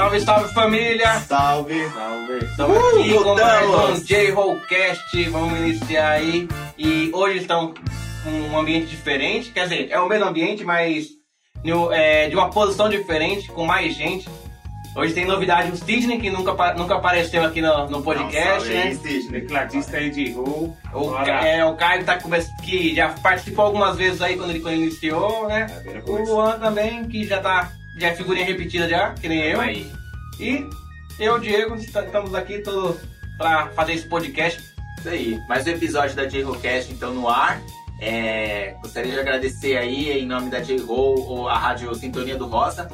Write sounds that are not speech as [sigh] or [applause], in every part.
Salve, salve família! Salve! Salve! Estamos uh, aqui com mais um J-Rollcast, vamos iniciar aí. E hoje estamos com um ambiente diferente, quer dizer, é o mesmo ambiente, mas é, de uma posição diferente, com mais gente. Hoje tem novidade, o Sidney, que nunca, nunca apareceu aqui no, no podcast, Não, né? Aí, Sidney, tecladista aí de Ru. O, é, o Caio tá, que já participou algumas vezes aí quando ele, quando ele iniciou, né? É, o Luan também, que já tá. Já é figurinha repetida já, que nem eu. Aí. E eu, Diego, estamos aqui todo pra fazer esse podcast. Isso aí, mais um episódio da J-Rocast então no ar. É, gostaria de agradecer aí em nome da J-Roll a Rádio Sintonia do Rosa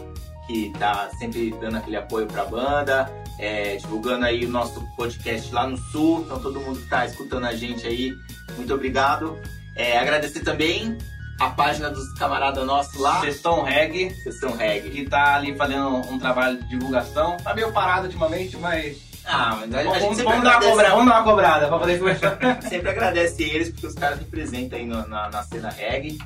que tá sempre dando aquele apoio pra banda, é, divulgando aí o nosso podcast lá no Sul. Então todo mundo que tá escutando a gente aí, muito obrigado. É, agradecer também a página dos camaradas nossos lá. Sessão Reg. Sessão Reg. Que tá ali fazendo um trabalho de divulgação. Tá meio parado ultimamente, mas. Ah, mas a, vamos, a gente vamos, dar uma cobrada, vamos dar uma cobrada pra poder começar. [laughs] sempre agradece eles, porque os caras representam aí no, na, na cena reggae.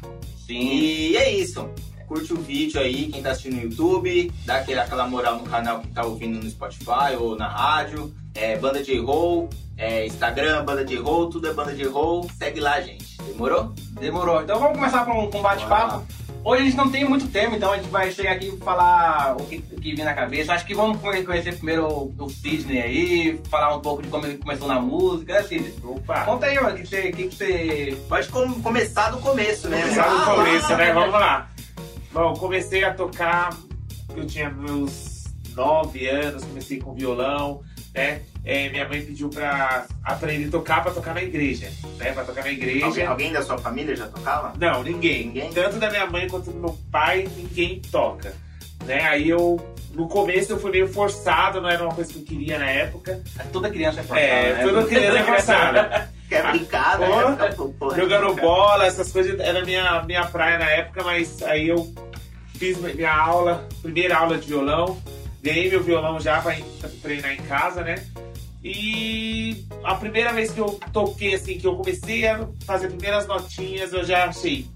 Sim. E é isso curte o vídeo aí, quem tá assistindo no YouTube, dá aquela, aquela moral no canal que tá ouvindo no Spotify ou na rádio. É, banda de roll, é, Instagram, banda de roll, tudo é banda de roll. Segue lá, gente. Demorou? Demorou. Então vamos começar com, com um bate-papo. Hoje a gente não tem muito tempo, então a gente vai chegar aqui e falar o que, o que vem na cabeça. Acho que vamos conhecer primeiro o, o Sidney aí, falar um pouco de como ele começou na música, né, Sidney? Opa! Conta aí, mano, o que você, que, que você. Pode com, começar do começo, né? Começar do começo, né? Vamos lá. Bom, comecei a tocar, eu tinha meus nove anos, comecei com violão, né? É, minha mãe pediu pra aprender a tocar, pra tocar na igreja, né? Pra tocar na igreja. Alguém, alguém da sua família já tocava? Não, ninguém. ninguém. Tanto da minha mãe quanto do meu pai, ninguém toca. Né? Aí eu, no começo eu fui meio forçado, não era uma coisa que eu queria na época. Toda criança é forçada, É, né? toda criança é forçada. [laughs] Quer brincar, né? Jogando bola, essas coisas, era minha, minha praia na época, mas aí eu fiz minha aula, primeira aula de violão, ganhei meu violão já pra, treinar em casa, né? E a primeira vez que eu toquei, assim, que eu comecei a fazer primeiras notinhas, eu já achei,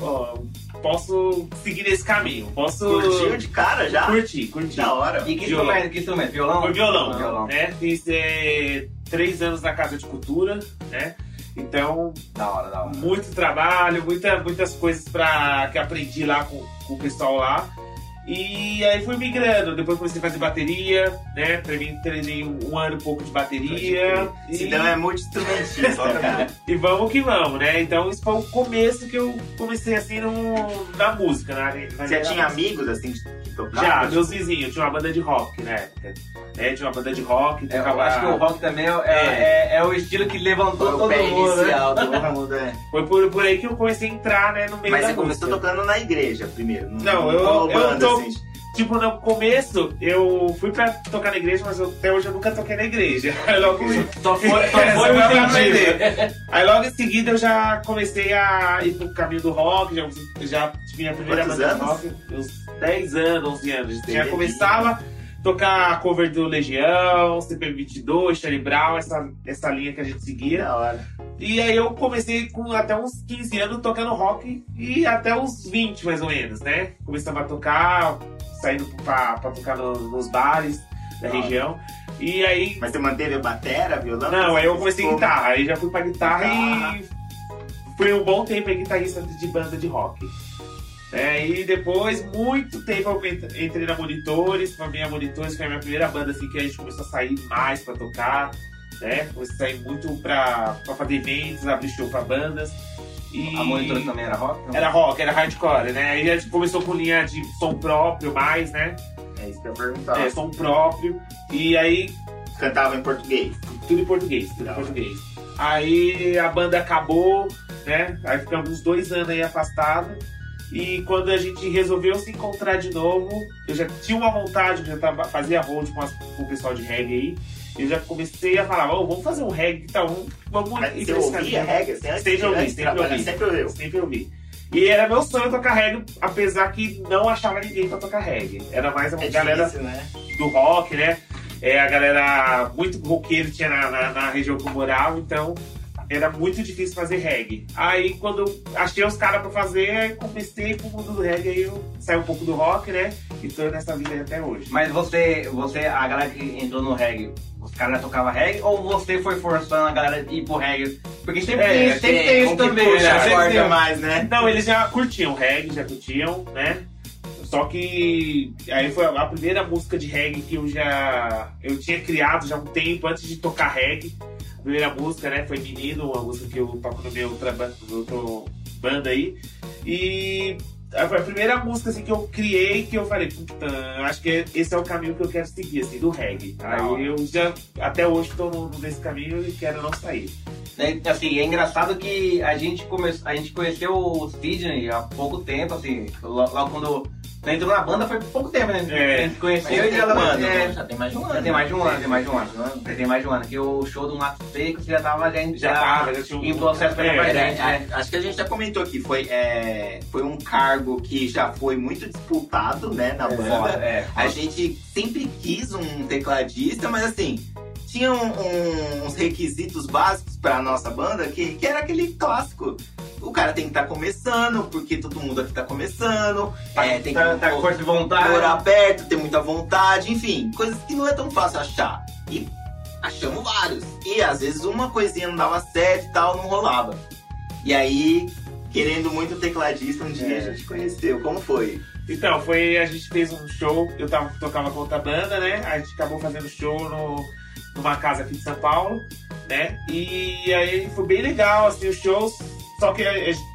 ó, posso seguir nesse caminho, posso... Curtiu de cara já? Curti, curti. Da hora. E que violão. instrumento? Que instrumento? Violão? Foi violão, ah, violão. Né? Fiz é, três anos na Casa de Cultura, né? Então, da hora, da hora. muito trabalho, muita, muitas coisas pra, que aprendi lá com, com o pessoal lá. E aí fui migrando, depois comecei a fazer bateria, né? Treinei, treinei um ano e pouco de bateria. E... Então é multi-instrumentista, [laughs] cara. e vamos que vamos, né? Então isso foi o começo que eu comecei assim no, na música, na Você tinha amigos assim que tocavam? Já, meus vizinhos, tinha uma banda de rock na época. Né? Tinha uma banda de rock. É, eu acho que o rock também é, é, é. é o estilo que levantou todo mundo. Inicial, né? todo [laughs] mundo é. Foi por, por aí que eu comecei a entrar né, no meio Mas da você começou tocando na igreja primeiro? Não, eu, eu tô, assim. Tipo, no começo, eu fui pra tocar na igreja, mas eu, até hoje eu nunca toquei na igreja. [laughs] Aí logo, só foi, só [laughs] foi pra aprender. Aí logo em seguida eu já comecei a ir pro caminho do rock, já, já tive a primeira banda de rock, uns 10 anos, 11 anos. Já começava tocar cover do Legião, CP22, Charlie Brown, essa, essa linha que a gente seguia. Da hora. E aí eu comecei com até uns 15 anos tocando rock e até uns 20 mais ou menos, né? Começava a tocar, saindo pra, pra tocar no, nos bares da região. E aí. Mas você manteve a batera, violão? Não, aí eu comecei como? guitarra, aí já fui pra guitarra, guitarra. e fui um bom tempo aí guitarrista de banda de rock. É, e depois, muito tempo, eu entrei na Monitores, pra minha Monitores foi a minha primeira banda assim que a gente começou a sair mais pra tocar, né? Comecei a sair muito pra, pra fazer eventos, abrir show pra bandas. E... A Monitores também era rock? Não? Era rock, era hardcore, né? Aí a gente começou com linha de som próprio mais, né? É isso que eu ia perguntar. É, som próprio. E aí. Cantava em português? Tudo em português, tudo em português. Aí a banda acabou, né? Aí ficamos uns dois anos aí afastados. E quando a gente resolveu se encontrar de novo, eu já tinha uma vontade, eu já tava, fazia hold com, as, com o pessoal de reggae aí. Eu já comecei a falar, oh, vamos fazer um reggae, então vamos Mas ir você ouvia reggae? Você sempre ouvi, sempre ouvi. Sempre. Sempre ouvi. E era meu sonho tocar reggae, apesar que não achava ninguém pra tocar reggae. Era mais a é galera difícil, né? do rock, né? É, a galera muito roqueiro tinha na, na, na região que eu morava, então era muito difícil fazer reggae. Aí quando eu achei os caras pra fazer, comecei pro mundo do reggae, aí eu saí um pouco do rock, né? E tô nessa vida aí até hoje. Mas você, você, a galera que entrou no reggae, os caras já tocavam reggae ou você foi forçando a galera a ir pro reggae? Porque sempre tem, sempre tem isso também, puxa, né? Sempre tem- mais, né? Não, eles já curtiam reggae, já curtiam, né? Só que aí foi a primeira música de reggae que eu já eu tinha criado já um tempo antes de tocar reggae. A primeira música, né, foi Menino, uma música que eu toco no meu outra, outro banda aí. E foi a primeira música assim, que eu criei que eu falei, puta, acho que esse é o caminho que eu quero seguir, assim, do reggae. Aí eu já até hoje tô no- nesse caminho e quero não sair. Né, Assim, é engraçado que a gente, come... a gente conheceu o Sidney há pouco tempo, assim, lo- logo quando você entrou na banda foi pouco tempo, né? É. A gente conheceu já e ano, é, né? Já tem mais de um ano. já tem mais de um né? ano, tem mais de um ano. Já tem mais de um ano. Que o show do Mato Seco já tava já, Já tava, já tinha um- em processo pra É, É, gente, né? acho que a gente já comentou aqui, foi, é, foi um cargo que já foi muito disputado, né, na banda. Foda, é. A gente sempre quis um tecladista, mas assim, tinha um- um- uns requisitos básicos pra nossa banda que, que era aquele clássico. O cara tem que estar começando, porque todo mundo aqui tá começando. é, tem que tá, tá com força de vontade. morar aberto, ter muita vontade, enfim, coisas que não é tão fácil achar. E achamos vários. E às vezes uma coisinha não dava certo e tal, não rolava. E aí, querendo muito tecladista, um dia É. a gente conheceu. Como foi? Então, foi. A gente fez um show, eu tava, tocava com outra banda, né? A gente acabou fazendo show no, numa casa aqui de São Paulo, né? E aí foi bem legal, assim, os shows. Só que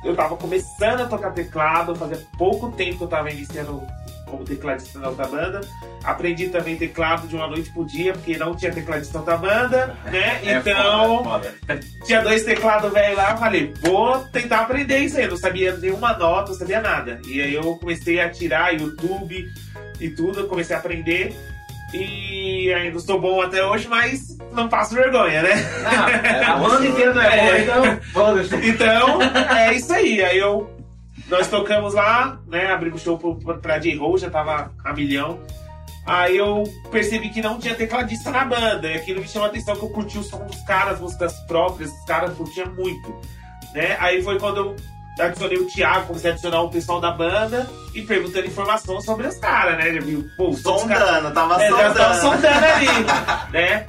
eu tava começando a tocar teclado, fazia pouco tempo que eu tava iniciando como tecladista na outra banda. Aprendi também teclado de uma noite pro dia, porque não tinha tecladista na outra banda, né? [laughs] É então, foda, foda. [laughs] tinha dois teclados velhos lá, eu falei, vou tentar aprender isso aí. Eu não sabia nenhuma nota, não sabia nada. E aí eu comecei a tirar YouTube e tudo, eu comecei a aprender. E ainda sou bom até hoje, mas não passo vergonha, né? Não, a banda inteira não é boa, É. então. Então, é isso aí. Aí eu. Nós tocamos lá, né? Abrimos show pro- pra J-Roll, já tava a milhão. Aí eu percebi que não tinha tecladista na banda. E aquilo me chamou a atenção que eu curti o som dos caras, as músicas próprias, os caras curtiam muito. Né? Aí foi quando eu adicionei o Thiago, comecei a adicionar o pessoal da banda e perguntando informação sobre os caras, né? Já viu, pô, Sondando, tava é, já tava sondando. sondando ali, [laughs] né?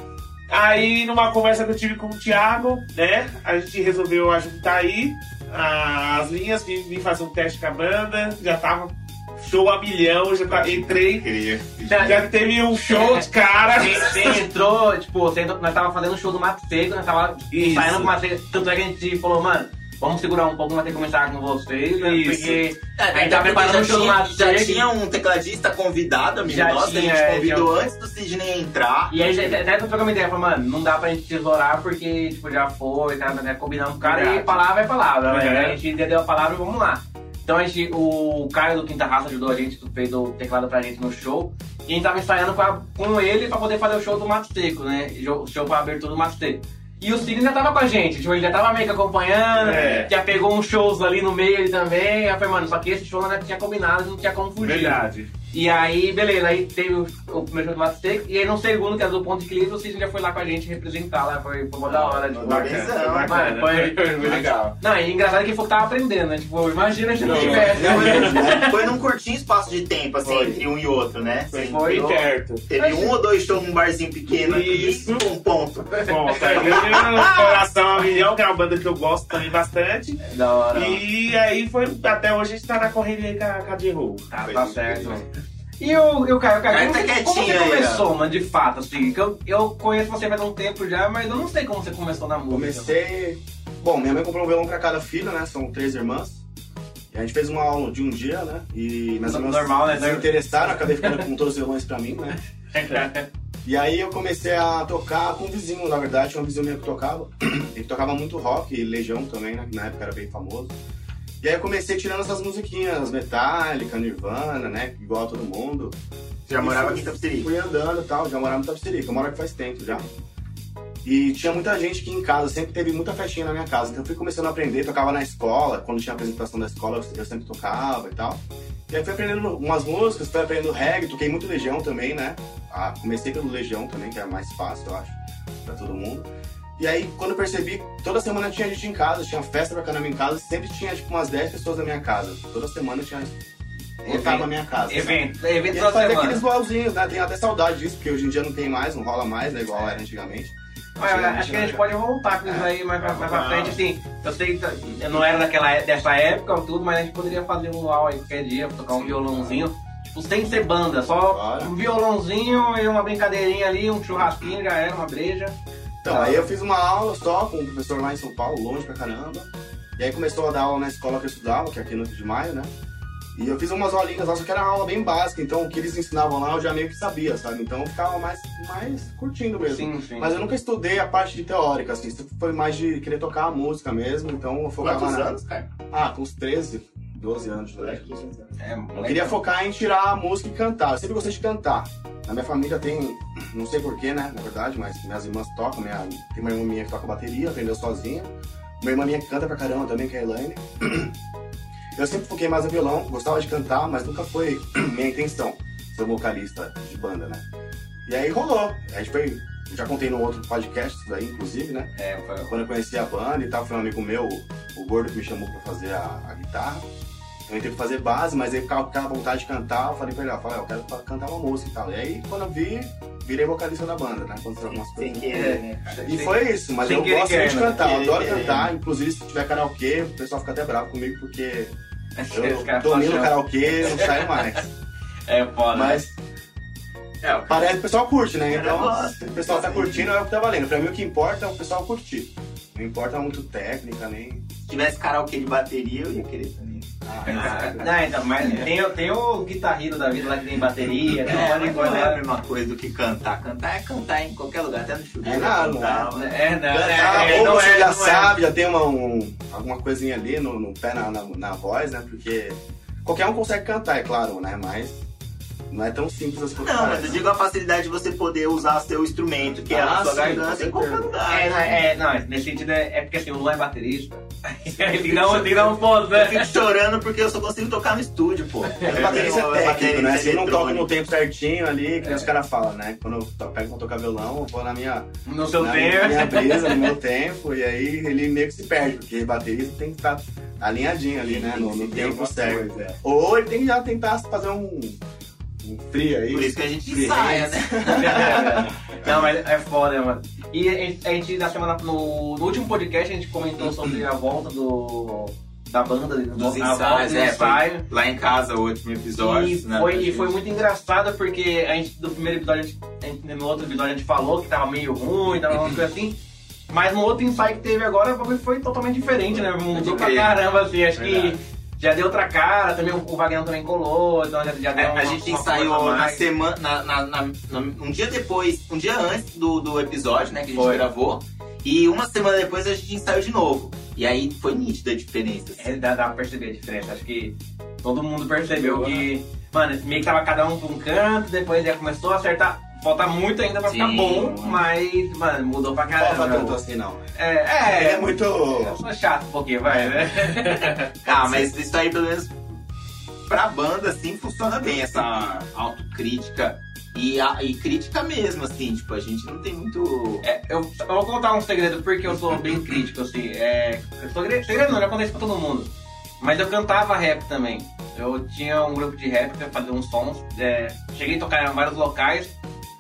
Aí, numa conversa que eu tive com o Thiago, né? A gente resolveu ajuntar aí as linhas, vim, vim fazer um teste com a banda, já tava show a milhão, já tá, entrei, já teve um show de cara. Você, entrou, tipo, você entrou, nós tava fazendo um show do Mato Seco, nós tava Isso. saindo com o Mato Seco. Tanto é que a gente falou, mano, vamos segurar um pouco, que começar com vocês, né? Isso. Porque É, a gente até tá preparando o show do já, tinha, já tinha um tecladista convidado, amigo Já nosso, tinha, a gente é, convidou antes do Sidney entrar. E aí, já- até eu trocamos ideia, falou, mano, não dá pra gente tesourar porque, tipo, já foi, tá, né, combinamos com o cara Verdade. e palavra é palavra, né? Uhum. A gente deu a palavra e vamos lá. Então a gente, o Caio do Quinta Raça ajudou a gente, fez o teclado pra gente no show. E a gente tava ensaiando com, a- com ele pra poder fazer o show do Mato Seco, né? O show pra abertura do Mato Seco. E o Sidney já tava com a gente, tipo, ele já tava meio que acompanhando, É. já pegou uns shows ali no meio também. Aí eu falei, mano, só que esse show já tinha combinado, não tinha como fugir. Verdade. E aí, beleza, aí teve o, o primeiro show do Seco, e aí no segundo, que era do ponto de equilíbrio, o Sidney já foi lá com a gente representar lá, foi, foi uma da hora, tipo, Bacana, bacana. bacana. Foi- Foi, foi legal. Não, e engraçado que falou que tava aprendendo, né? Tipo, imagina se não Não, tivesse. Foi, foi num curtinho espaço de tempo, assim, Foi. entre um e outro, né? Foi entrou, perto. Teve um ou dois shows num barzinho pequeno Isso. aqui, um ponto. Bom, tá ganhando coração a milhão, que é uma banda que eu gosto também bastante. Da hora. E aí foi, até hoje a gente tá na correria aí com a, com a. Tá, Foi tá certo. E o, e o Caio, Caio, Caio como, tá você, como você começou, mano, de fato, assim? Que eu, eu conheço você faz um tempo já, mas eu não sei como você começou na música. Comecei. Bom, minha mãe comprou um violão pra cada filho, né? São três irmãs. E a gente fez uma aula de um dia, né? E minhas irmãs Normal, né? se interessaram, acabei ficando com todos os violões pra mim, né? [laughs] E aí eu comecei a tocar com um vizinho, na verdade, tinha um vizinho meu que tocava. [clears throat] Ele tocava muito rock, e Legião também, né? Que na época era bem famoso. E aí eu comecei tirando essas musiquinhas, Metallica, Nirvana, né? Igual a todo mundo. Você já E morava fui- aqui em Tapicerica? Fui andando e tal, já morava em Tapicerica, eu moro aqui faz tempo já. E tinha muita gente aqui em casa, sempre teve muita festinha na minha casa. Então eu fui começando a aprender, tocava na escola, quando tinha apresentação da escola eu- sempre tocava e tal. E aí fui aprendendo umas músicas, fui aprendendo reggae, toquei muito Legião também, né? Ah, comecei pelo Legião também, que era mais fácil, eu acho, pra todo mundo. E aí, quando eu percebi, toda semana tinha gente em casa, tinha festa pra caramba em casa, sempre tinha tipo umas 10 pessoas na minha casa. Toda semana tinha. Lotava na minha casa. Evento, evento E toda fazia semana. aqueles né? Tenho até saudade disso, porque hoje em dia não tem mais, não rola mais, né? Igual era antigamente. Olha, acho que a gente pode voltar com isso aí mais pra, mais pra frente, assim. Eu sei que eu não era daquela, é- dessa época ou tudo, mas a gente poderia fazer um luau aí qualquer dia, tocar um violãozinho. Tipo, sem ser banda, só Bora. um violãozinho e uma brincadeirinha ali, um churrasquinho, já era, uma breja. Então, aí eu fiz uma aula só com um professor lá em São Paulo, longe pra caramba. E aí começou a dar aula na escola que eu estudava, que é aqui no Rio de Maio, né? E eu fiz umas aulinhas lá, só que era uma aula bem básica, então o que eles ensinavam lá eu já meio que sabia, sabe? Então eu ficava mais, mais curtindo mesmo. Sim, sim. Mas eu nunca estudei a parte de teórica, assim, isso foi mais de querer tocar a música mesmo, então eu focava Quantos na... anos, cara? Ah, com uns 13, 12 anos. Né? É, Eu queria focar em tirar a música e cantar. Eu sempre gostei de cantar. Na minha família tem, não sei porquê, né, na verdade, mas minhas irmãs tocam. Minha, tem uma irmã minha que toca bateria, aprendeu sozinha. Uma irmã minha que canta pra caramba também, que é a Elaine. [clears throat] Eu sempre foquei mais no violão, gostava de cantar, mas nunca foi [clears throat] minha intenção ser um vocalista de banda, né? E aí rolou. A gente foi, já contei no outro podcast isso daí, inclusive, né? É, foi- Quando eu conheci a banda e tal, foi um amigo meu, o Gordo, que me chamou pra fazer a, a guitarra. Eu entrei pra fazer base, mas aí ficava com aquela vontade de cantar, eu falei pra ele, ó, falei, eu quero cantar uma música e tal. E aí, quando eu vi, virei vocalista da banda, né? Aconteceu algumas Sem coisas. querer, né? E foi isso, mas Sem eu gosto muito de né? cantar, eu adoro cantar. Inclusive, se tiver karaokê, o pessoal fica até bravo comigo, porque [laughs] eu domino o falam, karaokê, não saio mais. [laughs] É foda. Mas É, o parece que o pessoal curte, né? Então, se o pessoal tá curtindo, é o que tá valendo. Pra mim, o que importa é o pessoal curtir. Não importa muito técnica, nem... Se tivesse karaokê de bateria, eu ia querer também. Ah, Não, então, mas tem, tem o guitarrino da vida lá que tem bateria, tem É, de mas não é a mesma coisa do que cantar. Cantar é cantar em qualquer lugar, até no chuveiro. É, não, cantar, não né? É, não, Ah, é, ou não você é, já não é. sabe, já tem uma, um- alguma coisinha ali no, no pé, na, na, na voz, né? Porque qualquer um consegue cantar, é claro, né? Mas não é tão simples assim quanto Não, mas eu digo a facilidade de você poder usar seu instrumento, que é Ah, a sua sim, garganta, em qualquer lugar. É, não, né? é, não, nesse sentido é, é porque assim, o Luan é baterista. [laughs] Ele tem que dar um, tem que dar um ponto, Eu né? fico chorando porque eu só consigo tocar no estúdio, pô. Mas baterista é técnico, né? Se não toca no tempo certinho ali, que É. os caras falam, né? Quando eu to- pego pra tocar violão, eu vou na minha, No seu na tempo. minha brisa, no meu tempo, e aí ele meio que se perde, porque baterista tem que estar alinhadinho ali, né? No, no Tem tempo certo. é. Ou ele tem que já tentar fazer um, free aí. Por isso que a gente ensaia, hands. né? [laughs] Não, mas é foda, mano. E a gente, a gente, na semana, no, no último podcast, a gente comentou sobre a volta do, da banda, Dos a volta ensaios, do é. ensaio. Lá em casa, o último episódio. E né, foi, e foi muito engraçado porque a gente, do primeiro episódio, a gente, a gente- no outro episódio a gente falou que tava meio ruim, tava uma coisa assim. Mas no outro ensaio que teve agora, o bagulho foi totalmente diferente, né? Mudou pra caramba, assim. Acho Verdade. que já deu outra cara, também o o Wagner também colou, então já, já deu É, uma, a gente ensaiou na semana, na, na- na- na- um dia depois, um dia antes do, do episódio, né, que a gente Foi. gravou. E uma semana depois a gente ensaiou de novo. E aí foi nítida a diferença. assim. É, dá, dá pra perceber a diferença. Acho que todo mundo percebeu que, mano, meio que tava cada um pra um canto, depois já começou a acertar. Falta muito ainda pra ficar Sim, bom, mano. mas, mano, mudou pra Não falta caramba. tanto assim, não. É, é, Ele é muito. Eu sou chato um pouquinho, vai, né? Ah, [laughs] mas isso aí pelo menos pra banda, assim, funciona bem essa autocrítica. E, a, e crítica mesmo, assim, tipo, a gente não tem muito. É, eu, eu vou contar um segredo porque eu sou bem crítico, assim. É, segredo, segredo não, já acontece pra todo mundo. Mas eu cantava rap também. Eu tinha um grupo de rap que eu fazia uns sons. é, cheguei a tocar em vários locais.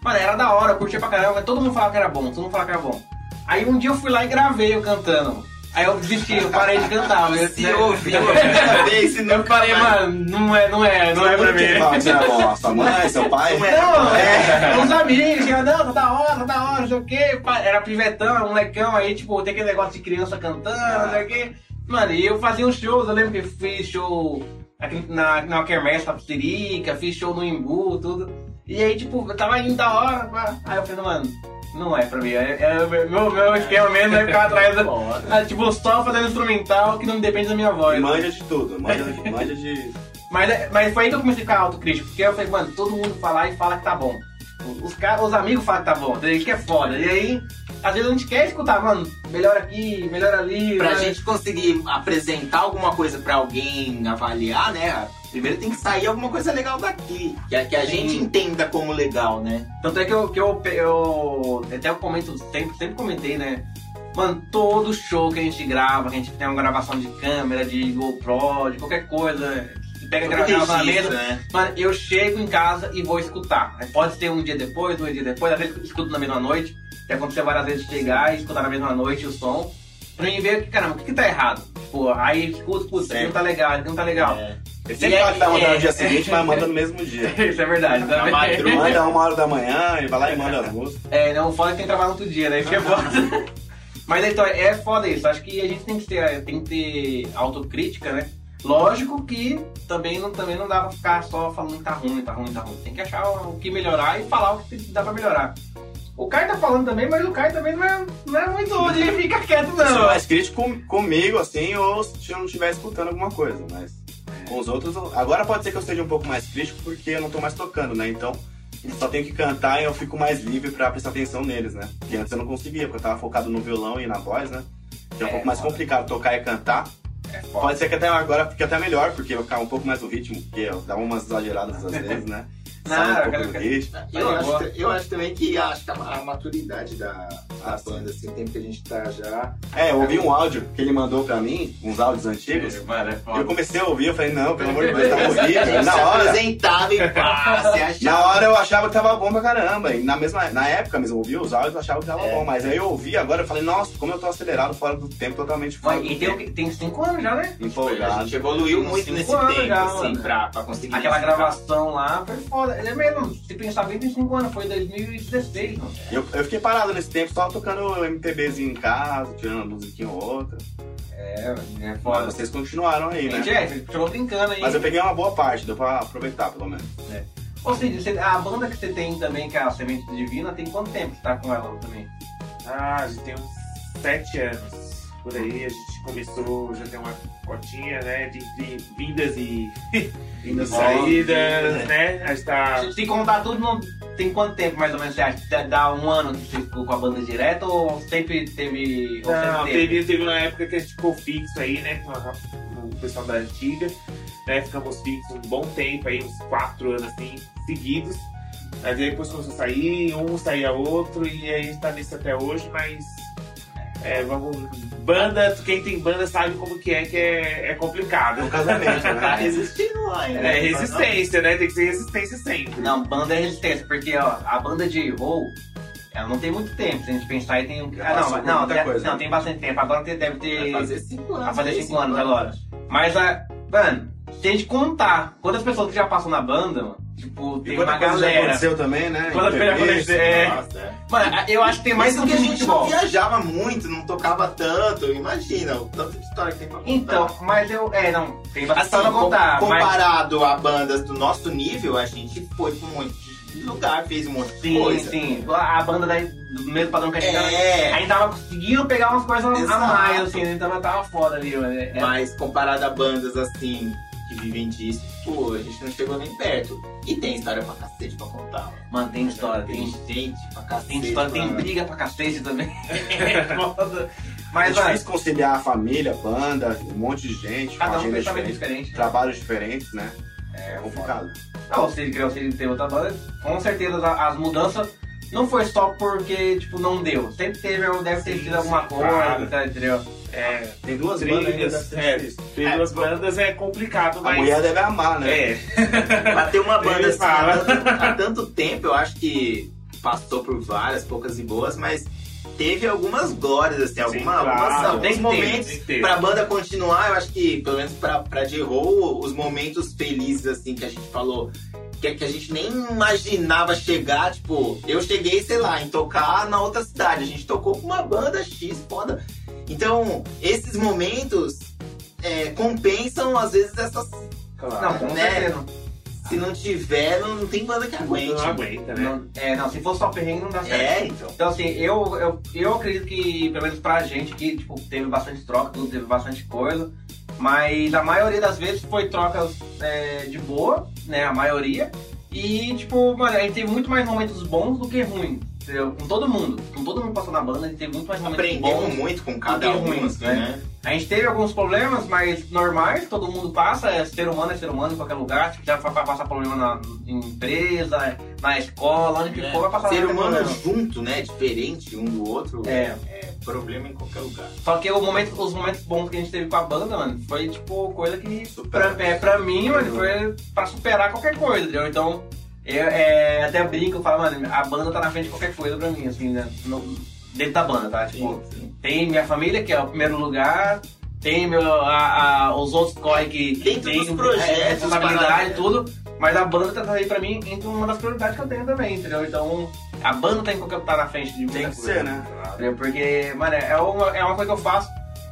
Mano, era da hora, eu curtia pra caramba, mas todo mundo falava que era bom, todo mundo falava que era bom. Aí um dia eu fui lá e gravei eu cantando. Aí eu desisti, eu parei de cantar. [laughs] mas, Se né? ouviu a primeira vez, se Eu parei, [laughs] mano, não é, não é, não é pra mim. Fala que era bom. Sua mãe, seu pai. Não é. Não, é, os amigos, não, tá da hora, tá da hora, não sei o quê. Era pivetão, molecão, aí, tipo, tem aquele negócio de criança cantando, não sei o quê. Mano, e eu fazia uns shows, eu lembro que fiz show aqui na, na Kermesse, Tapsirica, fiz show no Imbu, tudo. E aí, tipo, eu tava indo da hora, pá. aí eu falei, mano, não é pra mim. É, é, meu, meu esquema mesmo é ficar atrás da. ah, tipo, só fazendo instrumental que não depende da minha voz. Manja de tudo. Manja, [laughs] manja de. Mas, mas foi aí que eu comecei a ficar autocrítico, porque eu falei, mano, todo mundo fala e fala que tá bom. Os, caras, os amigos falam que tá bom, isso que é foda. E aí, às vezes a gente quer escutar, mano, melhor aqui, melhor ali. Pra né? gente conseguir apresentar alguma coisa pra alguém avaliar, né? Primeiro tem que sair alguma coisa legal daqui. Que a, que a gente entenda como legal, né? Tanto é que eu, que eu, eu até eu comento, sempre, sempre comentei, né? Mano, todo show que a gente grava, que a gente tem uma gravação de câmera, de GoPro, de qualquer coisa, que pega mesa, né? Mano, eu chego em casa e vou escutar. Aí Pode ser um dia depois, dois dias depois, às vezes escuto na mesma noite. Já aconteceu várias vezes de chegar e escutar na mesma noite o som. Pra mim ver que, caramba, o que, que tá errado? Pô, aí escuta, putz, isso aqui não tá legal, isso aqui não tá legal. É. Ele sempre fala que tá é- mandando é- no dia seguinte, mas manda no mesmo dia. [laughs] Isso é verdade. Na também. madruga. Manda uma hora da manhã e vai lá e manda as músicas. É, não, foda que tem que trabalhar no outro dia, né? Isso que é foda. [laughs] Mas então, é foda isso. Acho que a gente tem que ter, tem que ter autocrítica, né? Lógico que também não, também não dá pra ficar só falando que tá ruim, tá ruim, tá ruim. Tem que achar o que melhorar e falar o que dá pra melhorar. O Caio tá falando também, mas o Caio também não é, não é muito de ficar quieto, Eu sou não. mais crítico com- comigo, assim, ou se eu não estiver escutando alguma coisa, mas com os outros. eu- Agora pode ser que eu seja um pouco mais crítico porque eu não tô mais tocando, né? Então eu só tenho que cantar e eu fico mais livre pra prestar atenção neles, né? Porque antes eu não conseguia, porque eu tava focado no violão e na voz, né? Que é um É, pouco mais foda. complicado tocar e cantar. É. Pode ser que até agora fique até melhor, porque vai ficar um pouco mais o ritmo, porque eu dava umas exageradas às vezes, né? Não, Sai um eu pouco. Eu acho, eu acho também que acho que a, a maturidade da, da Ah, banda, assim, o tempo que a gente tá já. É, eu ouvi um áudio que ele mandou pra mim, uns áudios antigos. Mano, é Eu comecei a ouvir, eu falei, não, pelo amor de Deus, tá [laughs] horrível. Na se hora, apresentava e pá, [laughs] você achava. Na hora eu achava que tava bom pra caramba. E na, mesma, na época mesmo, eu ouvia os áudios eu achava que tava É. bom. Mas aí eu ouvi agora eu falei, nossa, como eu tô acelerado fora do tempo, totalmente fora Mas, e tem, tempo. tem cinco anos já, né? A Empolgado. gente evoluiu muito nesse tempo, já, assim, mano. pra, pra conseguir. Aquela executar. gravação lá foi foda. Ele é mesmo, se pensar bem, tem 5 anos, foi 2016, mano. Eu, eu fiquei parado nesse tempo, só tocando MPBzinho em casa, tirando uma musiquinha ou outra. É, é Mas foda. vocês continuaram aí, né? Gente, é, você chegou brincando aí. Mas eu peguei uma boa parte, deu pra aproveitar pelo menos. Ou seja, você- a banda que você tem também, que é a Semente Divina, tem quanto tempo que você tá com ela também? Ah, a gente tem uns sete anos. Por aí a gente começou, já tem uma cotinha, né? De, de vindas e, [laughs] Ainda saídas, né? A gente tá. Se contar tudo, não, tem quanto tempo mais ou menos você acha? Dá- Dá um ano que você ficou com a banda direto ou sempre teve. Ou Não, sempre teve? teve, teve uma época que a gente ficou fixo aí, né? Com a- com o pessoal da antiga. Né? Ficamos fixos um bom tempo aí, uns quatro anos assim, seguidos. Mas aí depois começou a sair, um saía outro, e aí a gente tá nisso até hoje, mas. É, vamos. Banda, quem tem banda sabe como que é, que é, é complicado. No casamento, [laughs] Tá né? resistindo lá. É resistência, né? Tem que ser resistência sempre. Não, banda é resistência, porque ó, a banda de roll, ela não tem muito tempo, se a gente pensar aí tem um. Ah, não, não, muita tem, coisa, não, né? tem bastante tempo. Agora tem- deve ter. Vai fazer cinco anos. Vai fazer aí, cinco anos agora. Mas a. Mano, se a gente contar quantas pessoas que já passam na banda, mano, tipo, tem uma galera. aconteceu também, né? Coisa já Entrevista, aconteceu, é. Nossa, é. Mano, eu acho que tem mais do que a gente não futebol. viajava muito, não tocava tanto. Imagina, o tanto de história que tem pra contar. Então, mas eu. É, não, tem bastante assim, pra contar. com- mas, comparado a bandas do nosso nível, a gente foi pra um monte de lugar, fez um monte de sim, coisa. sim. A banda daí, do mesmo padrão que a gente tava. É, A gente tava conseguindo pegar umas coisas a Exato. mais, assim, então tava foda ali, mano. É, mas comparado a bandas assim, que vivem disso, pô, a gente não chegou nem perto. E tem história pra cacete pra contar. mano. Tem história, tem, gente pra cacete. tem história, tem briga pra cacete também. [laughs] É foda. É Mas, mano, difícil conciliar a família, banda, um monte de gente, cada um diferente, diferente. trabalhos diferentes, né? É, É complicado. Não, se ele criou, se ele tem outra banda, com certeza a- as mudanças não foi só porque, tipo, não deu. Sempre teve, deve ter Sim, tido alguma coisa, claro. tá, entendeu? É, Tem duas bandas trilhas, ser é, difícil. ter duas bandas é complicado, A mas. mulher deve amar, né? É, [laughs] Pra ter uma banda assim há tanto, há tanto tempo, eu acho que passou por várias, poucas e boas, mas teve algumas glórias, assim, alguma, claro. algumas- Tem alguns ter, momentos tem pra banda continuar, eu acho que, pelo menos pra, pra J-Roll, os momentos felizes, assim, que a gente falou, que, que a gente nem imaginava chegar, tipo, eu cheguei, sei lá, em tocar na outra cidade, a gente tocou com uma banda X, foda. Então, esses momentos é, compensam, às vezes, essas... claro. Não, né? Se não tiver, não, não tem banda que aguente. não aguenta, né? Não, é, não, se for só perrengue não dá certo. É, então. Então, assim, eu, eu, eu acredito que, pelo menos pra gente aqui, tipo, teve bastante troca, tudo, teve bastante coisa. Mas a maioria das vezes foi trocas é, de boa, né? A maioria. E, tipo, mano, a gente teve muito mais momentos bons do que ruins. Entendeu? Com todo mundo. Com todo mundo passou na banda, a gente teve muito mais momentos Aprendemos bons. muito com cada um, ruins, assim, né? né? A gente teve alguns problemas, mas normais, todo mundo passa, é ser humano é ser humano em qualquer lugar, tipo, já vai passar problema na em empresa, na escola, onde que É. for, vai passar Ser humano problema. junto, né? Diferente um do outro. É. é problema em qualquer lugar. Só que o momento, os momentos bons que a gente teve com a banda, mano, foi tipo coisa que Supera. pra, é, pra mim, mano, foi pra superar qualquer coisa, entendeu? Então, eu é, até brinco, eu falo, mano, a banda tá na frente de qualquer coisa pra mim, assim, né? No- dentro da banda, tá? Tipo, tem minha família, que é o primeiro lugar, tem meu, a, a- os outros corre que Dentro tem dos projetos, é, responsabilidade e tudo, mas a banda tá aí pra mim entre uma das prioridades que eu tenho também, entendeu? Então, a banda tem que tá na frente de muita Tem que coisa. ser, né? Entendeu? Porque, mano, é uma, é uma coisa que eu faço.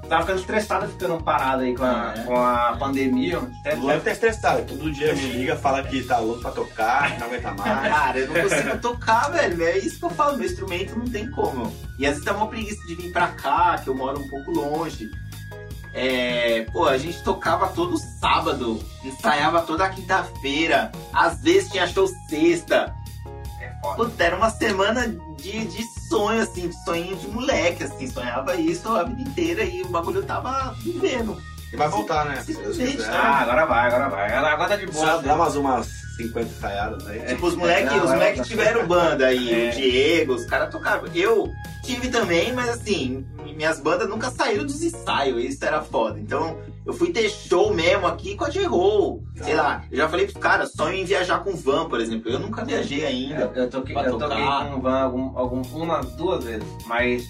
Tava ficando estressado ficando parado aí com a, É. com a pandemia. Até- O Luan tá estressado. Todo dia me liga, fala que tá louco pra tocar, que não aguenta mais. Cara, eu não consigo tocar, velho. É isso que eu falo. Meu instrumento não tem como. E às vezes dá uma preguiça de vir pra cá, que eu moro um pouco longe. É, pô, a gente tocava todo sábado, ensaiava toda quinta-feira, às vezes tinha show sexta. É foda. Puta, era uma semana de, de sonho, assim, sonho de moleque, assim, sonhava isso a vida inteira e o bagulho tava vivendo. E vai voltar, né? Se. Ah, agora vai, agora vai. Agora agora tá de boa. Só assim. dá mais umas 50 ensaiadas aí. Tipo, os moleques os é moleque tiveram banda aí, É. o Diego, os caras tocavam. Eu tive também, mas assim, minhas bandas nunca saíram dos ensaios, isso era foda. Então, eu fui ter show mesmo aqui com a J-Roll. Sei lá, eu já falei pros caras, sonho em viajar com van, por exemplo. Eu nunca viajei ainda. Eu, eu toquei, Pra eu toquei com o Van algum, algum, uma, duas vezes, mas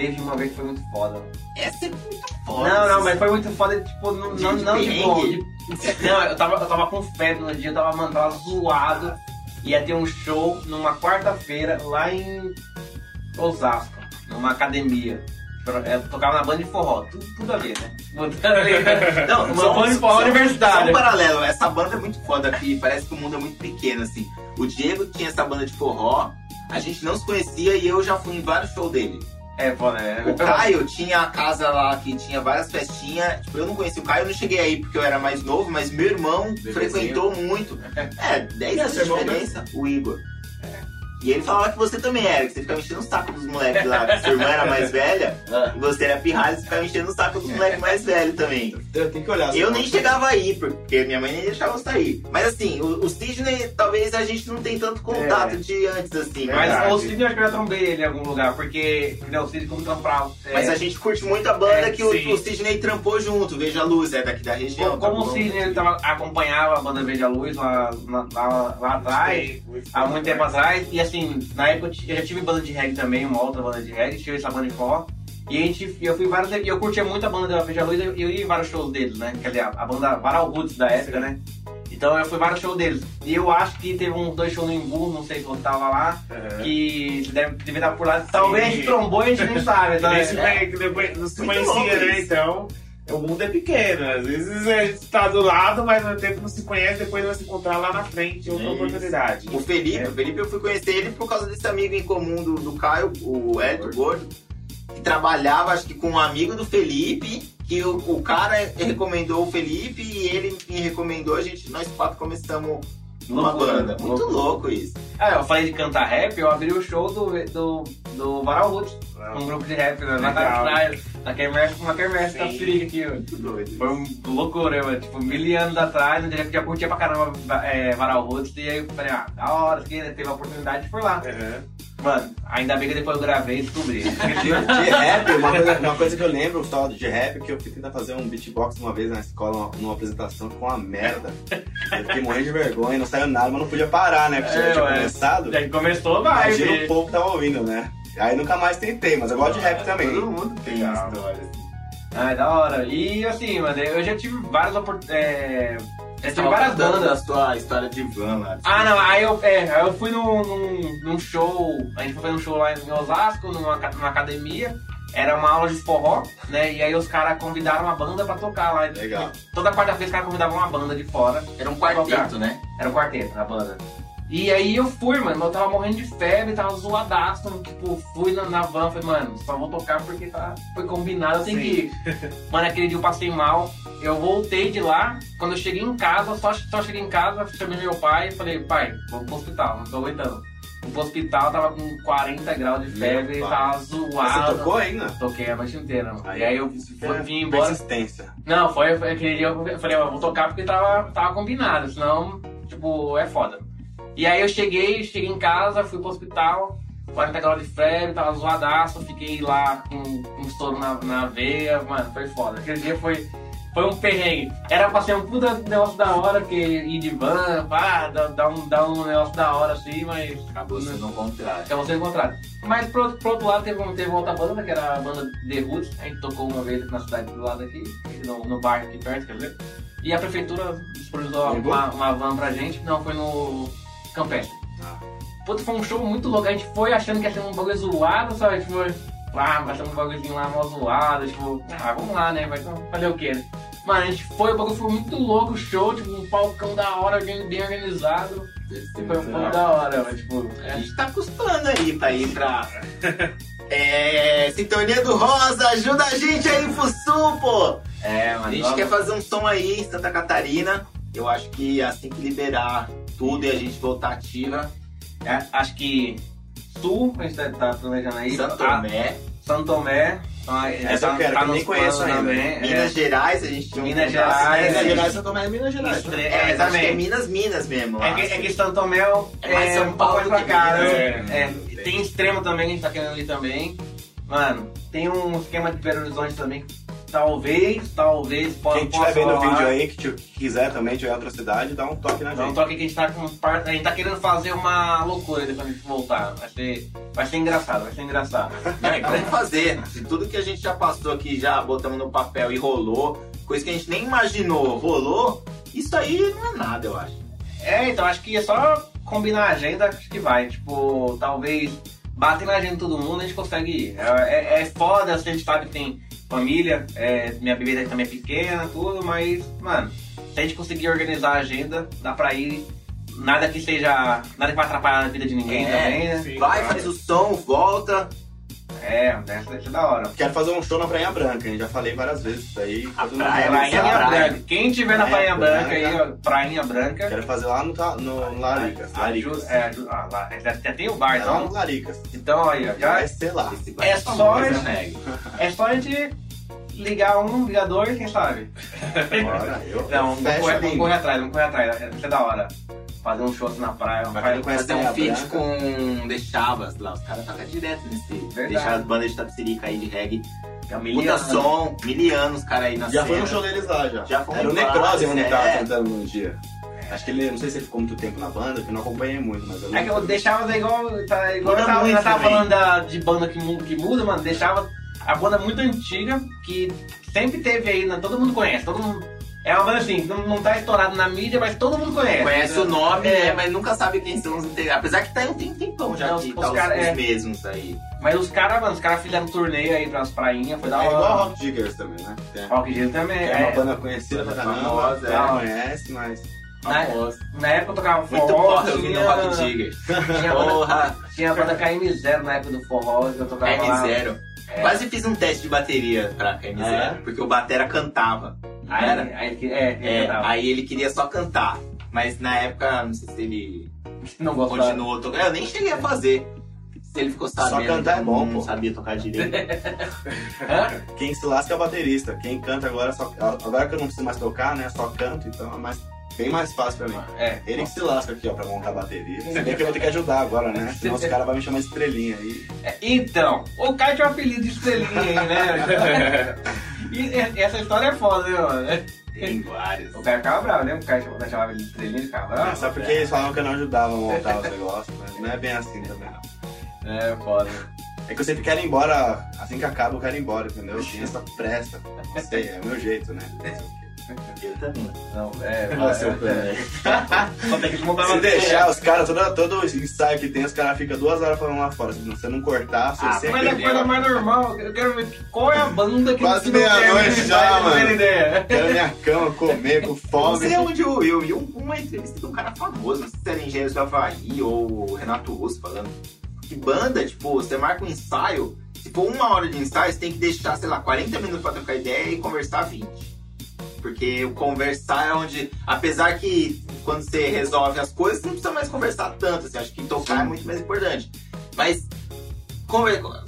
teve uma vez que foi muito foda. Essa é muito foda. não, não, mas foi muito foda, tipo, não, De- não, de não de bom. de- não, eu tava, eu tava com febre no dia, eu tava, mano, tava zoado. Ia ter um show numa quarta-feira lá em Osasco, numa academia. Eu tocava na banda de forró, tudo, tudo a ver, né? Não, uma [laughs] só- banda de forró só- universitária. Só um paralelo, essa banda é muito foda aqui, parece que o mundo é muito pequeno, assim. O Diego tinha essa banda de forró, a gente não se conhecia e eu já fui em vários shows dele. É, foda, é. O Caio tinha a casa lá que tinha várias festinhas. Tipo, eu não conheci o Caio, eu não cheguei aí porque eu era mais novo, mas meu irmão frequentou muito. É, 10 anos de diferença, o Igor. E ele falava que você também era, que você ficava enchendo o saco dos moleques lá, que sua irmã era mais velha, [laughs] Ah. e você era pirralho, você ficava enchendo o saco dos moleques mais velhos também. Eu tenho que olhar. Eu nem chegava aí, porque minha mãe nem deixava eu sair. Mas assim, o, o Sidney, talvez a gente não tem tanto contato É. de antes, assim. né? Mas Verdade. o Sidney eu acho que eu já trombei ele em algum lugar, porque né, o Sidney como trampava. é, Mas a gente curte muito a banda É, que o, o Sidney trampou junto, Veja a Luz, é daqui da região. como, como tá o bom? Sidney ele tava, acompanhava a banda Veja Luz lá, lá, lá- lá atrás, há muito tempo atrás, e assim, na época eu, já tive banda de reggae também, uma outra banda de reggae, tive essa banda de forró. E a gente, eu fui vários, e eu curtia muito a banda da Veja Luz, eu, eu ia em vários shows deles, né? Quer dizer, a, banda Varal Roots da época, né? Então eu fui vários shows deles. E eu acho que teve uns dois shows no Imbu, não sei se você tava lá, Uhum. que deve, deve estar por lá. Talvez a gente trombou e a gente nem sabe. Então, [laughs] Nem se é, conhe- depois não conhecia, louco né? Então, o mundo é pequeno. Às vezes a gente tá do lado, mas no tempo não se conhece, depois vai se encontrar lá na frente, outra Isso. oportunidade. O Felipe, É. o Felipe eu fui conhecer ele por causa desse amigo em comum do, do Caio, o Hélio Gordo, que trabalhava, acho que com um amigo do Felipe, que o, o cara recomendou o Felipe e ele me recomendou, a gente, nós quatro começamos numa banda. Muito loucura. louco isso. Ah, eu falei de cantar rap, eu abri o show do, do, do Varal Roots, um grupo de rap, né? Na, na quermesse, uma quermesse da Sim. Sirica aqui. Muito doido. Foi um loucura, mano. Tipo, mil anos atrás, eu já, já curtia pra caramba é, Varal Roots, e aí eu falei, ah, da hora, que teve a oportunidade de foi lá. Uhum. Mano, ainda bem que depois eu gravei e descobri. [laughs] De, rap, uma coisa, uma coisa que eu lembro só de rap é que eu fui tentar fazer um beatbox uma vez na escola, numa, apresentação com uma merda. Eu fiquei morrendo de vergonha, não saiu nada, mas não podia parar, né? Porque já É, tinha ué. começado. Já que começou, vai, Imagina o filho. povo que tava ouvindo, né? Aí nunca mais tentei, mas eu gosto de rap também. Todo mundo tem história. assim. Ah, é da hora. E assim, mano, eu já tive várias oportunidades. É, tive Tava várias bandas. da sua história de van lá. Ah, não, aí eu, é, aí eu fui num, num, num show, a gente foi fazer um show lá em Osasco, numa, numa academia, era uma aula de forró, né, e aí os caras convidaram uma banda pra tocar lá. Legal. Toda quarta-feira os caras convidavam uma banda de fora, Era um quarteto, né? era um quarteto, a banda. E aí eu fui, mano, eu tava morrendo de febre, tava zoadaço, tipo, fui na, na van, falei, mano, só vou tocar porque tá, foi combinado, eu tenho Sim. que ir. Mano, aquele dia eu passei mal, eu voltei de lá, quando eu cheguei em casa, só, só cheguei em casa, chamei meu pai e falei, pai, vou pro hospital, não tô aguentando. Fui pro hospital, tava com 40 graus de febre, tava zoado. Você tocou ainda? Toquei a noite inteira. mano. Aí, e aí eu fui, é vim embora. Persistência. Não, foi, foi aquele dia eu falei, ó, vou tocar porque tava, tava combinado, senão, tipo, é foda. E aí eu cheguei, cheguei em casa, fui pro hospital, 40 graus de febre, tava zoadaço, fiquei lá com, com estouro na, na veia, mano, foi foda. Aquele dia foi, foi um perrengue. Era pra ser um puta negócio da hora, que ir de van, pá, dá, dá um, dá um negócio da hora assim, mas Acabou sendo o contrário. acabou sendo encontrado. Mas pro, pro outro lado teve, um- teve outra banda, que era a banda The Roots, a gente tocou uma vez na cidade do lado aqui, no, no bar aqui perto, quer dizer. E a prefeitura disponibilizou uma, uma van pra gente, não, foi no Campestre. Ah. Puta, foi um show muito louco, a gente foi achando que ia ser um bagulho zoado, sabe? Tipo, ah, vai ser um bagulhozinho lá mó zoado, tipo, ah, vamos lá, né? Vai fazer o quê? né? Mano, a gente foi, o bagulho foi muito louco, o show, tipo, um palcão da hora, bem, organizado. Foi um pouco da hora, mas tipo, A é, gente tá custando aí pra ir pra. [laughs] É. Sintonia do Rosa, ajuda a gente aí pro sul, pô! é, A mano. gente quer fazer um som aí em Santa Catarina. Eu acho que assim que liberar tudo e a gente voltar ativa, É, acho que Sul, a gente tá, tá planejando aí. Santo Ah, Tomé, Santo Tomé. É, Essa eu quero, que eu nem conheço ainda. também. Minas é. Gerais, a gente tinha um Minas Gerais, né? Minas é. Gerais, São Tomé é Minas Gerais. Né? é, É, que é. Minas, Minas mesmo. É que, é que Santo Tomé É mais São um pouco Paulo pra cá, né? é. É, tem extremo também, a gente tá querendo ali também. Mano, tem um esquema de Belo Horizonte também que talvez, talvez possa Quem estiver vendo o vídeo aí, que te- quiser também, tiver outra cidade, dá um toque na Dá um gente. toque que a gente tá com par- A gente tá querendo fazer uma loucura depois a gente voltar. Vai ser, vai ser engraçado, vai ser engraçado. [laughs] É, vamos fazer. Se tudo que a gente já passou aqui, já botamos no papel e rolou, coisa que a gente nem imaginou, rolou, isso aí não é nada, eu acho. É, então acho que é só combinar a agenda, acho que vai. Tipo, talvez bater na agenda de todo mundo a gente consegue ir. É, é, é foda, a gente sabe que tem família, é, minha bebida também é pequena, tudo, mas, mano, se a gente conseguir organizar a agenda, dá pra ir. Nada que seja. Nada que vai atrapalhar a vida de ninguém É, também, né? sim. Vai, faz o som, volta. É, deve ser da hora. Quero fazer um show na Praia Branca, hein? Já falei várias vezes isso aí. A praia, sabe. Prainha Praia. Branca. Quem tiver na Prainha Praia Branca aí, Branca. ó, Prainha Branca. Quero fazer lá no, no Laricas. Laricas. É, ah, lá, já tem o bar, É lá no então. Laricas. Então, aí, ó, já, Vai ser lá. É só né, Meg? É só a gente ligar um, ligar dois, quem sabe? Bora, eu Não, a língua. correr atrás, vamos correr atrás. Isso é da hora. Fazer um show na praia. Fazer um feat com The Chavas lá, os caras tocam direto nesse. Verdade. Deixar as bandas de Tapsirica aí de reggae. é um miliano. som, miliano os caras aí na Já cena. foi no show deles lá, já. Já fomos Era o Necrose onde é. tava cantando no dia. Acho que ele, não sei se ele ficou muito tempo na banda, que eu não acompanhei muito, mas eu É que eu deixava igual. Tá, igual eu tava, eu tava falando da, de banda que, que muda, mano. Deixava a banda muito antiga, que sempre teve aí, né, todo mundo conhece, todo mundo. É uma banda assim, não, não tá estourado na mídia, mas todo mundo conhece. Conhece o nome, É. né, mas nunca sabe quem são os integrantes. Apesar que tá tem um tempão já Não, que os tá os, cara- os é. mesmos aí. Mas os caras, mano, os caras fizeram torneio aí pras prainhas, foi da É hora. igual Rock Diggers também, né? Tem- Rock Gil também. que é é. uma banda conhecida pra caramba. famosa, é, é. conhece, mas. Na, na época eu tocava Muito forró, porra ouvindo tinha, Rock Digger. tinha, a banda, Porra, tinha a banda KM0 na época do forró, que eu tocava lá. KM0. É. Quase fiz um teste de bateria pra KM0, É? porque o Batera cantava. Aí, Era? aí, ele- é, ele É, aí ele queria só cantar. Mas na época, não sei se ele [laughs] não gostava. continuou tocando. Eu nem cheguei a fazer. Se ele ficou sabendo. cantar é bom, não pô. sabia tocar direito. [laughs] Quem se lasca é o baterista. Quem canta agora só. Agora que eu não preciso mais tocar, né? Só canto, então é mais, bem mais fácil pra mim. É. Ele que se lasca aqui, ó, pra montar a bateria. Se bem que eu vou ter que ajudar agora, né? [laughs] Senão os caras vão me chamar estrelinha aí. É, Então, o Caio tinha um apelido de estrelinha aí, né? E e- essa história é foda, né, mano? Tem vários. O Caio ficava bravo, lembra? O Caio chamava- chamava ele de estrelinha, ele ficava É, só porque eles falavam que eu não ajudava a montar os negócios, mas não é bem assim também. não. É, foda. É que eu sempre quero ir embora, assim que acaba eu quero ir embora, entendeu? Eu tinha essa pressa. Não sei, é o meu jeito, né? Eu também. Não, é, [laughs] Nossa, eu- é. Só tem que montar Se deixar os caras, todo, todo ensaio que tem, os caras ficam duas horas falando lá fora. Se você não cortar, você Ah, sempre. Mas é coisa mais normal, eu quero ver qual é a banda que Quase não meia-noite já, não mano. Quero minha cama, comer com [laughs] Não fome. sei onde eu, eu vi um- uma entrevista de um cara famoso, não sei se era Engenheiros do Havaí ou o Renato Russo falando. Que banda, tipo, você marca um ensaio, se for uma hora de ensaio, você tem que deixar, sei lá, 40 minutos pra trocar ideia e conversar 20. Porque o conversar é onde, apesar que quando você resolve as coisas, você não precisa mais conversar tanto. Assim, acho que tocar é muito mais importante. Mas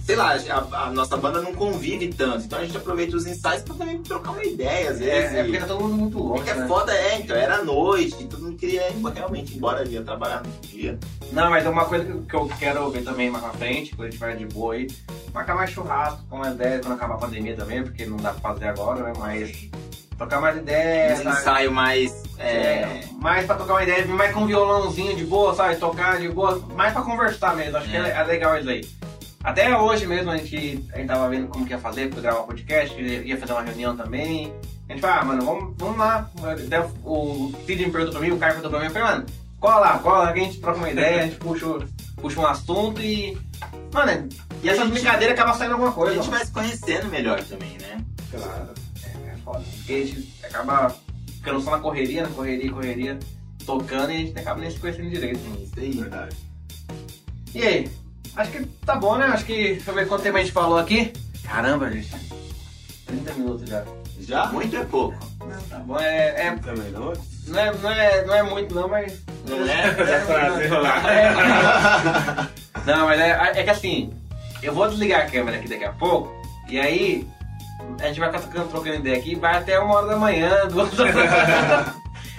sei lá, a, a, nossa banda não convive tanto, então a gente aproveita os ensaios pra também trocar uma ideia, às vezes. É, é porque tá todo mundo muito longe. É que é né? foda, é, então era noite, todo mundo queria ir, realmente ir embora, ia trabalhar no dia. Não, mas é uma coisa que eu quero ver também mais pra frente, quando a gente vai de boa aí, marcar mais churrasco, com uma ideia quando acabar a pandemia também, porque não dá pra fazer agora, né? Mas trocar mais ideias. Um ensaio mais. É... é... mais pra trocar uma ideia, mais com um violãozinho de boa, sabe? Tocar de boa, mais pra conversar mesmo. Acho é. que é, é legal isso aí. Até hoje mesmo a gente, a gente tava vendo como que ia fazer pra gravar podcast, ia fazer uma reunião também. A gente falou, ah, mano, vamos, vamos lá. O Cid me perguntou pra mim, o Caio perguntou pra mim, eu falei, mano, cola lá, cola lá que a gente troca uma ideia, a gente puxa, puxa um assunto e. Mano, e essas brincadeiras acabam saindo alguma coisa. A gente vai se conhecendo melhor também, né? Claro. Foda. Porque a gente acaba ficando só na correria, na correria, correria, tocando e a gente acaba nem se conhecendo direito. Isso aí. Verdade. E aí? Acho que tá bom, né? Acho que. Deixa eu ver quanto tempo a gente falou aqui. Caramba, gente. 30 minutos já. Já? Muito é pouco. Não, tá bom, é. é... 30 minutos? Não é, não, é, não é muito, não, mas. Não é? [laughs] é frase Não, mas é, é que assim, eu vou desligar a câmera aqui daqui a pouco, e aí a gente vai ficar trocando ideia aqui, vai até uma hora da manhã, [laughs] duas horas.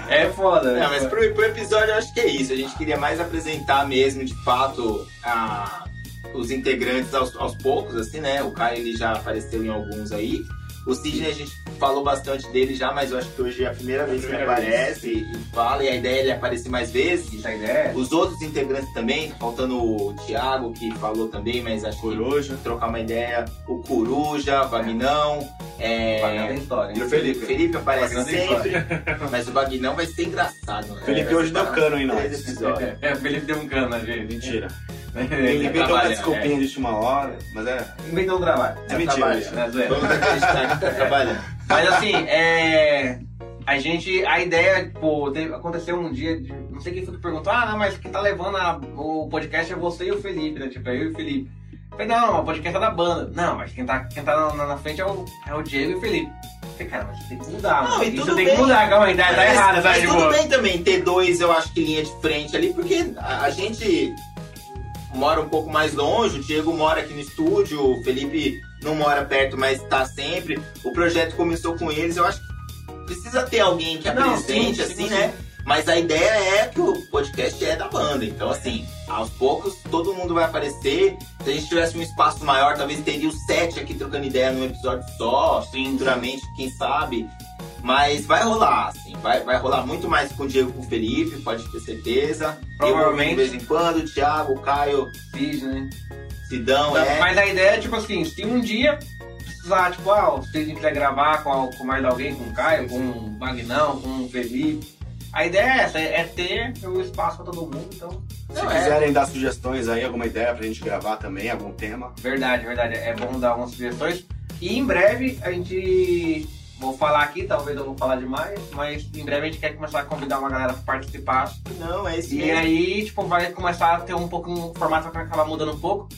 É foda, né? Não, mas pro, pro episódio eu acho que é isso. A gente queria mais apresentar mesmo, de fato, a, os integrantes aos, aos poucos, assim, né? O Caio ele já apareceu em alguns aí. O Sidney a gente falou bastante dele já, mas eu acho que hoje é a primeira vez que ele aparece e fala, e a ideia é ele aparecer mais vezes. A ideia. Os outros integrantes também, tá faltando o Thiago, que falou também, mas acho Coruja. que trocar uma ideia. O Coruja, Vagnão. É... Vagnão tem história. E o Felipe. O Felipe aparece sempre, [laughs] mas o Vagnão vai ser engraçado, né? Felipe hoje deu cano em nós. [laughs] É, o Felipe deu um cano, gente. Mentira. [laughs] Ele inventou uma desculpinha de última hora, mas é. Inventou um trabalho. É mentira. Né, Vamos acreditar que [laughs] tá trabalhando. Mas assim, é. A gente. A ideia, pô, teve, aconteceu um dia. De, não sei quem foi que perguntou, ah, não, mas quem tá levando a, o podcast é você e o Felipe, né? Tipo, é eu e o Felipe. Eu falei, não, o podcast é da banda. Não, mas quem tá, quem tá na, na frente é o, é o Diego e o Felipe. Eu falei, cara, mas tem que mudar, Não, mano. Isso tem bem. que mudar, calma aí, tá, tá errado, tá? Mas Tipo, tudo bem também ter dois, eu acho que linha de frente ali, porque a, a gente mora um pouco mais longe, o Diego mora aqui no estúdio, o Felipe não mora perto, mas tá sempre. O projeto começou com eles, eu acho que precisa ter alguém que Não, apresente, sim, assim, sim, né? Mas a ideia é que o podcast é da banda. Então, assim, aos poucos todo mundo vai aparecer. Se a gente tivesse um espaço maior, talvez teria os sete aqui trocando ideia num episódio só, futuramente, quem sabe. Mas vai rolar, assim, vai, vai rolar muito mais com o Diego e com o Felipe, pode ter certeza. Provavelmente. Eu, de vez em quando, o Thiago, o Caio, fiz, né? Sidão, é. Mas a ideia é, tipo assim, se um dia precisar, tipo, ah, se a gente quiser gravar com, com mais alguém, com o Caio, com o Magnão, com o Felipe, a ideia é essa, é ter o espaço pra todo mundo, então. Se Não, é. quiserem dar sugestões aí, alguma ideia pra gente gravar também, algum tema. Verdade, verdade. É bom dar algumas sugestões. E em breve a gente. Vou falar aqui, talvez eu vou falar demais, mas em breve a gente quer começar a convidar uma galera pra participar. Não, é esse E mesmo. aí, tipo, vai começar a ter um pouco, um formato vai acabar mudando um pouco.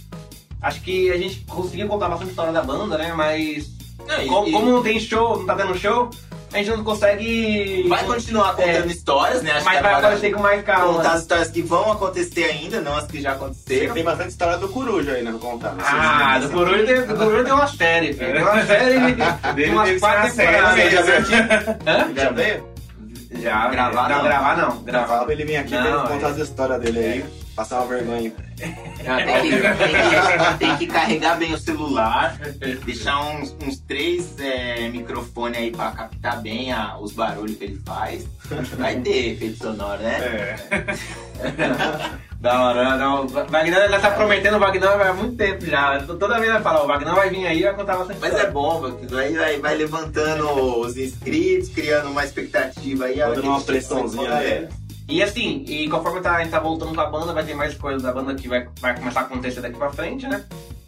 Acho que a gente conseguiu contar bastante história da banda, né? Mas Não, e- como, e como não tem show, não tá tendo show, a gente não consegue. vai continuar contando histórias, né? Acho Mas que vai agora aparecer com mais calma. contar as histórias que vão acontecer ainda, não as que já aconteceram. Tem bastante história do Coruja aí, né? Pra contar. Ah, do Coruja tem, do Coruja tem uma série, filho. Tem uma série de [laughs] umas quatro uma série, temporadas. Já veio aqui? Já veio? Já, Gravar não. gravar não. Gravar. Ele vir aqui pra contar é. as histórias dele aí. Passar uma vergonha. Ah, Tem que, tem que- tem que carregar bem o celular, deixar uns, uns três é, microfones aí pra captar bem a- os barulhos que ele faz. Vai ter efeito sonoro, né? É. [laughs] Da hora, não. O Wagner já tá prometendo o Wagner há muito tempo já. Toda vez vai falar, o Wagner vai vir aí e vai contar bastante Mas história. é bom, aí vai, vai levantando os inscritos, criando uma expectativa aí. hora Dando uma pressãozinha nele. E assim, e conforme tá, a gente tá voltando com a banda, vai ter mais coisa da banda que vai, vai começar a acontecer daqui pra frente, né?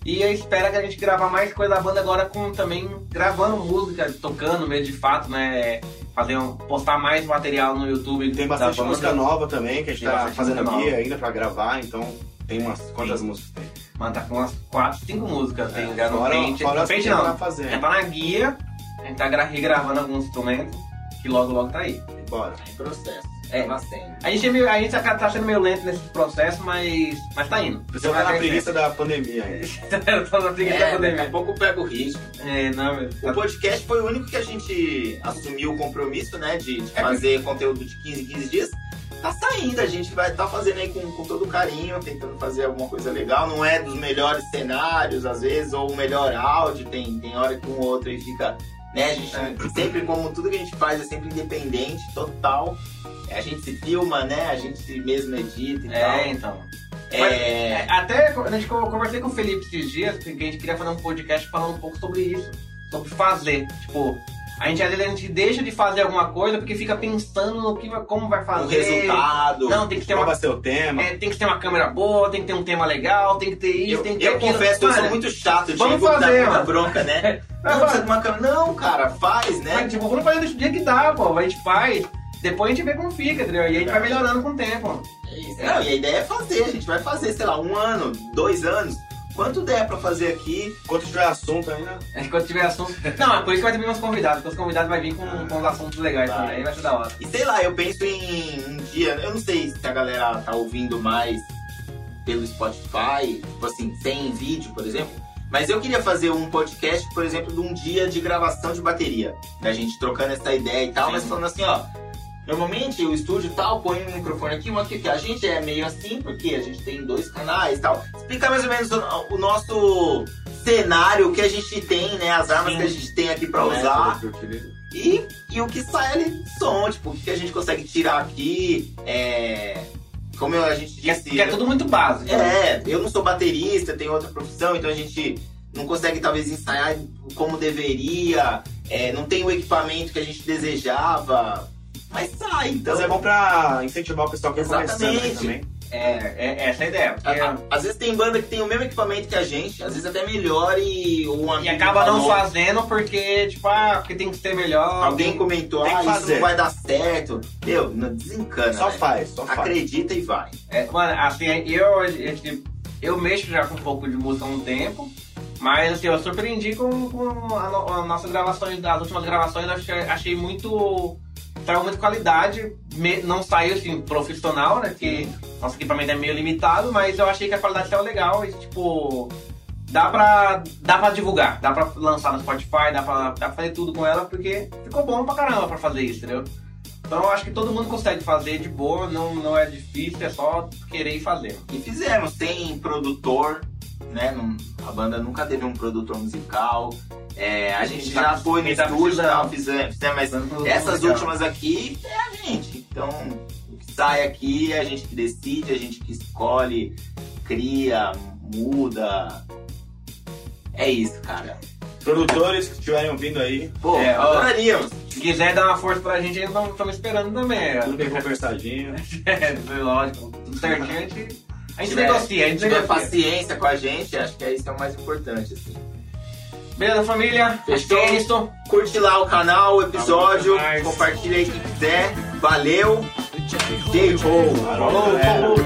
E eu espero que a gente gravar mais coisa da banda agora com também gravando música, tocando mesmo de fato, né? Fazer um, postar mais material no YouTube. Tem da bastante banda. música nova também, que a gente Tem tá fazendo aqui nova. ainda pra gravar, então tem umas. Quantas músicas tem? Mano, tá com umas 4, 5 músicas, tem É, já no fora No tem não, pra fazer. já tá na guia, a gente tá gra- regravando alguns instrumentos, que que logo, logo tá aí. Bora. Em processo. É. Tá nascendo. A gente, é meio, a gente tá tá sendo meio lento nesse processo, mas, mas tá indo. Você tá na preguiça da pandemia ainda. [laughs] Eu tô na preguiça da É, daqui a pandemia. pouco pega o ritmo. É, não, meu. O podcast foi o único que a gente assumiu o compromisso, né? De, de fazer conteúdo de 15 em 15 dias. Tá saindo, a gente vai estar fazendo aí com, com todo carinho, tentando fazer alguma coisa legal. Não é dos melhores cenários, às vezes, ou o melhor áudio, tem, tem hora que um ou outro aí fica. Né? A gente É. sempre, como tudo que a gente faz, é sempre independente, total. A gente se filma, né? A gente mesmo edita e É, tal. então. É, É, Até a gente co- conversei com o Felipe esses dias, que a gente queria fazer um podcast falando um pouco sobre isso. Sobre fazer. Tipo, a gente às vezes a gente deixa de fazer alguma coisa porque fica pensando no que como vai o fazer. resultado. Não, tem que ter Qual uma. vai ser o tema? é, tem que ter uma câmera boa, tem que ter um tema legal, tem que ter isso, Eu, tem que ter eu aquilo. confesso que eu sou muito chato, vamos tive que dar fazer, muita bronca, né? [laughs] Não, de uma câmera. Não, cara, faz, né? Mas, tipo, vamos fazer do dia que dá, pô. A gente faz, depois a gente vê como fica, entendeu? E a gente vai melhorando com o tempo. É isso. Não, e a ideia é fazer, a gente vai fazer, sei lá, um ano, dois anos. Quanto der pra fazer aqui, Enquanto tiver assunto ainda. Enquanto tiver assunto. [laughs] Não, é por isso que vai ter meus convidados, porque os convidados vai vir com, com os assuntos legais Vai. também. Aí vai ser da hora. e sei lá, eu penso em um dia, eu não sei se a galera tá ouvindo mais pelo Spotify, tipo assim, sem vídeo, por exemplo. Mas eu queria fazer um podcast, por exemplo, de um dia de gravação de bateria. Da gente trocando essa ideia e tal, Sim. mas falando assim, ó. Normalmente o estúdio tal põe um microfone aqui, um aqui, que a gente é meio assim, porque a gente tem dois canais e tal. Explicar mais ou menos o, o nosso cenário, o que a gente tem, né? As armas Sim. que a gente tem aqui pra usar. E, e o que sai ali de som, tipo, o que a gente consegue tirar aqui. É, como eu- a gente é, disse. que é tudo muito básico. É, eu não sou baterista, tenho outra profissão, então a gente não consegue talvez ensaiar como deveria, é, não tem o equipamento que a gente desejava, mas sai, então. Mas é bom pra incentivar o pessoal que tá começando também. É, é, essa é a ideia. Porque, A- a- Às vezes tem banda que tem o mesmo equipamento que a gente, às vezes até melhor e um e amigo acaba não falou, fazendo porque, tipo, ah, porque tem que ser melhor. Alguém comentou, ah, isso não vai dar certo. Meu, não desencana. Só né? faz, só faz. Acredita e vai. É, mano, assim, eu, gente- eu mexo já com um pouco de música há um tempo, mas assim, eu surpreendi com, com as nossas gravações, as últimas gravações, eu achei, achei muito. Traiu muita qualidade, não saiu assim profissional, né? Porque nosso equipamento é meio limitado, mas eu achei que a qualidade saiu legal e tipo. Dá pra, dá pra divulgar, dá pra lançar no Spotify, dá pra, dá pra fazer tudo com ela, porque ficou bom pra caramba pra fazer isso, entendeu? Então eu acho que todo mundo consegue fazer de boa, não, não é difícil, é só querer fazer. E fizemos, tem produtor, né? a banda nunca teve um produtor musical. É, a gente Tá- já foi no tá estúdio tal, fizemos, fizemos, mas essas últimas aqui é a gente. Então, o que sai aqui é a gente que decide, a gente que escolhe, cria, muda. É isso, cara. Produtores que estiverem ouvindo aí, Pô, É, adoraríamos. Se quiser dar uma força pra gente, eles estão esperando também. tudo bem conversadinho. [laughs] É, lógico, tudo certinho, a gente, a gente tiver- negocia, a gente tiver negocia. paciência com a gente, acho que é isso é o mais importante, assim. Beleza, família? Acho Fechou? é isso. Curte lá o canal, o episódio, mais. compartilha aí quem quiser. Valeu! J-Ho! Falou. Falou,